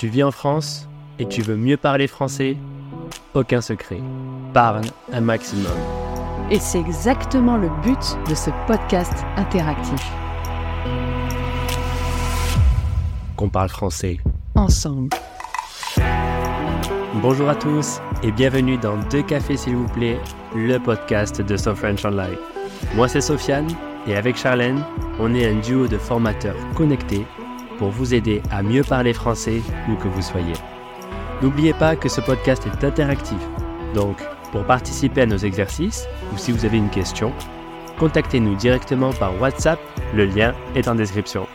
Tu vis en France et tu veux mieux parler français? Aucun secret. Parle un maximum. Et c'est exactement le but de ce podcast interactif. Qu'on parle français. Ensemble. Bonjour à tous et bienvenue dans Deux cafés s'il vous plaît, le podcast de So French Online. Moi c'est Sofiane et avec Charlène, on est un duo de formateurs connectés pour vous aider à mieux parler français où que vous soyez. N'oubliez pas que ce podcast est interactif, donc pour participer à nos exercices ou si vous avez une question, contactez-nous directement par WhatsApp, le lien est en description.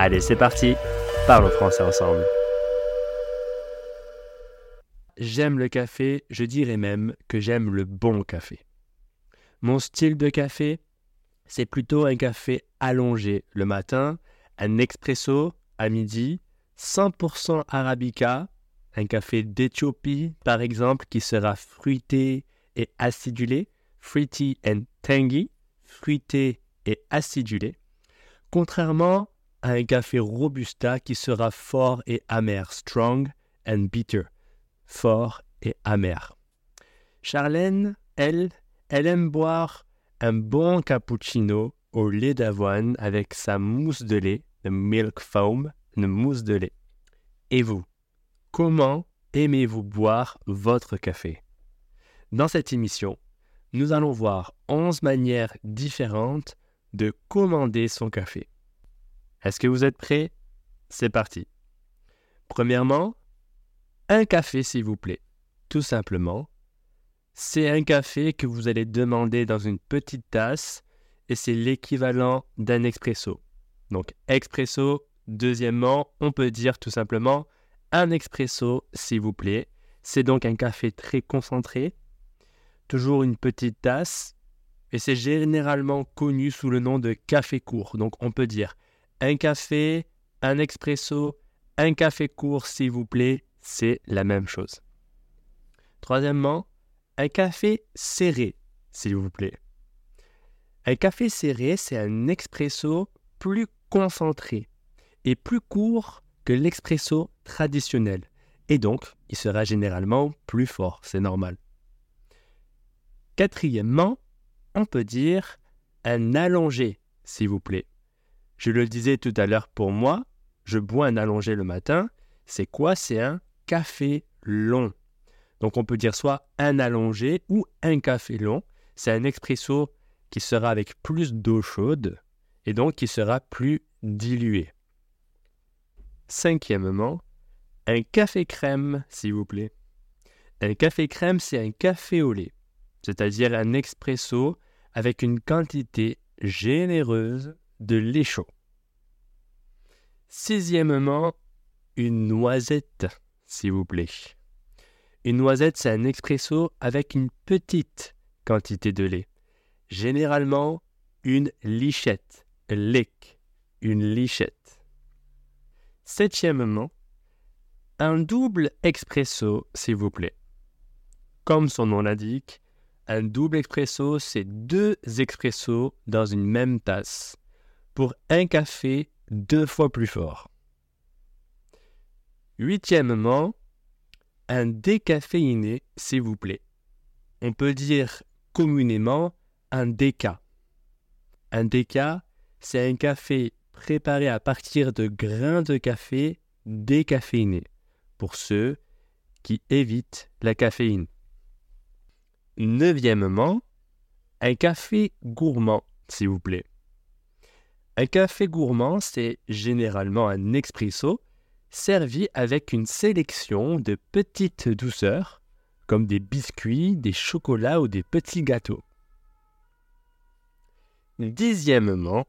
Allez, c'est parti, parlons français ensemble. J'aime le café, je dirais même que j'aime le bon café. Mon style de café, c'est plutôt un café allongé le matin, un expresso à midi, 100% arabica, un café d'Éthiopie par exemple qui sera fruité et acidulé, fruity and tangy, fruité et acidulé, contrairement à un café robusta qui sera fort et amer, strong and bitter, fort et amer. Charlène, elle, elle aime boire un bon cappuccino au lait d'avoine avec sa mousse de lait milk foam, une mousse de lait. Et vous, comment aimez-vous boire votre café? Dans cette émission, nous allons voir 11 manières différentes de commander son café. Est-ce que vous êtes prêts? C'est parti. Premièrement, un café s'il vous plaît. Tout simplement, c'est un café que vous allez demander dans une petite tasse et c'est l'équivalent d'un expresso. Donc expresso. Deuxièmement, on peut dire tout simplement un expresso, s'il vous plaît. C'est donc un café très concentré, toujours une petite tasse, et c'est généralement connu sous le nom de café court. Donc on peut dire un café, un expresso, un café court, s'il vous plaît, c'est la même chose. Troisièmement, un café serré, s'il vous plaît. Un café serré, c'est un expresso plus concentré et plus court que l'expresso traditionnel. Et donc, il sera généralement plus fort, c'est normal. Quatrièmement, on peut dire un allongé, s'il vous plaît. Je le disais tout à l'heure pour moi, je bois un allongé le matin. C'est quoi? C'est un café long. Donc on peut dire soit un allongé ou un café long. C'est un expresso qui sera avec plus d'eau chaude et donc qui sera plus dilué. Cinquièmement, un café crème, s'il vous plaît. Un café crème, c'est un café au lait, c'est-à-dire un expresso avec une quantité généreuse de lait chaud. Sixièmement, une noisette, s'il vous plaît. Une noisette, c'est un expresso avec une petite quantité de lait. Généralement, une lichette lick, une lichette. Septièmement, un double expresso, s'il vous plaît. Comme son nom l'indique, un double expresso, c'est deux expressos dans une même tasse pour un café deux fois plus fort. Huitièmement, un décaféiné, s'il vous plaît. On peut dire communément un déca. Un déca, c'est un café préparé à partir de grains de café décaféinés, pour ceux qui évitent la caféine. Neuvièmement, un café gourmand, s'il vous plaît. Un café gourmand, c'est généralement un expresso servi avec une sélection de petites douceurs, comme des biscuits, des chocolats ou des petits gâteaux. Dixièmement,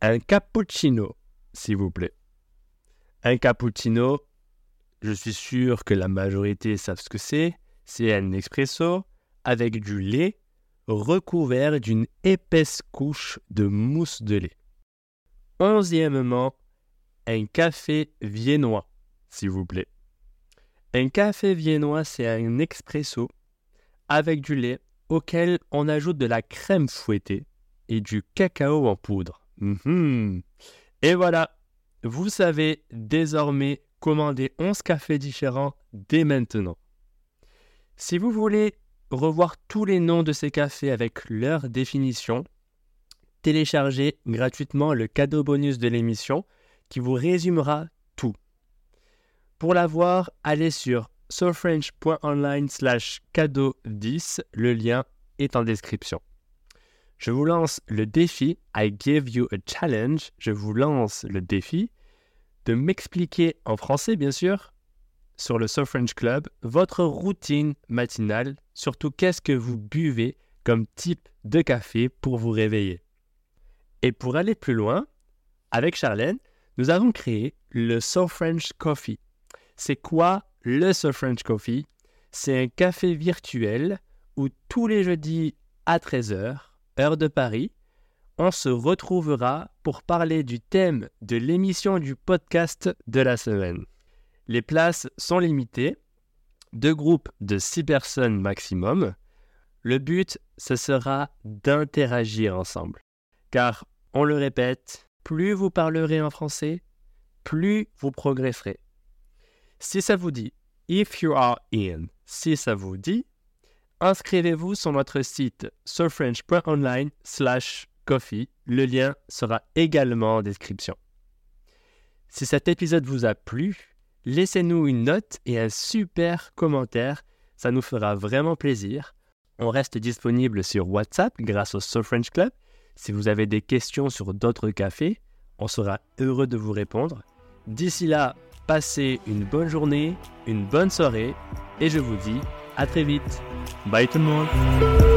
un cappuccino, s'il vous plaît. Un cappuccino, je suis sûr que la majorité savent ce que c'est. C'est un espresso avec du lait recouvert d'une épaisse couche de mousse de lait. Onzièmement, un café viennois, s'il vous plaît. Un café viennois, c'est un expresso avec du lait auquel on ajoute de la crème fouettée et du cacao en poudre. Mhm. Et voilà, vous savez désormais commander 11 cafés différents dès maintenant. Si vous voulez revoir tous les noms de ces cafés avec leur définition, téléchargez gratuitement le cadeau bonus de l'émission qui vous résumera tout. Pour l'avoir, allez sur soulfrench.online slash cadeau 10, le lien est en description. Je vous lance le défi, I give you a challenge, je vous lance le défi de m'expliquer en français bien sûr, sur le Soul French Club, votre routine matinale, surtout qu'est-ce que vous buvez comme type de café pour vous réveiller? Et pour aller plus loin, avec Charlène, nous avons créé le Soul French Coffee. C'est quoi le Soul French Coffee? C'est un café virtuel où tous les jeudis à 13h, heure de Paris, on se retrouvera pour parler du thème de l'émission du podcast de la semaine. Les places sont limitées, deux groupes de six personnes maximum. Le but, ce sera d'interagir ensemble. Car, on le répète, plus vous parlerez en français, plus vous progresserez. Si ça vous dit, if you are in, si ça vous dit, inscrivez-vous sur notre site surfrench.online slash coffee. Le lien sera également en description. Si cet épisode vous a plu, laissez-nous une note et un super commentaire. Ça nous fera vraiment plaisir. On reste disponible sur WhatsApp grâce au Soul French Club. Si vous avez des questions sur d'autres cafés, on sera heureux de vous répondre. D'ici là, passez une bonne journée, une bonne soirée et je vous dis à très vite. Bye tout.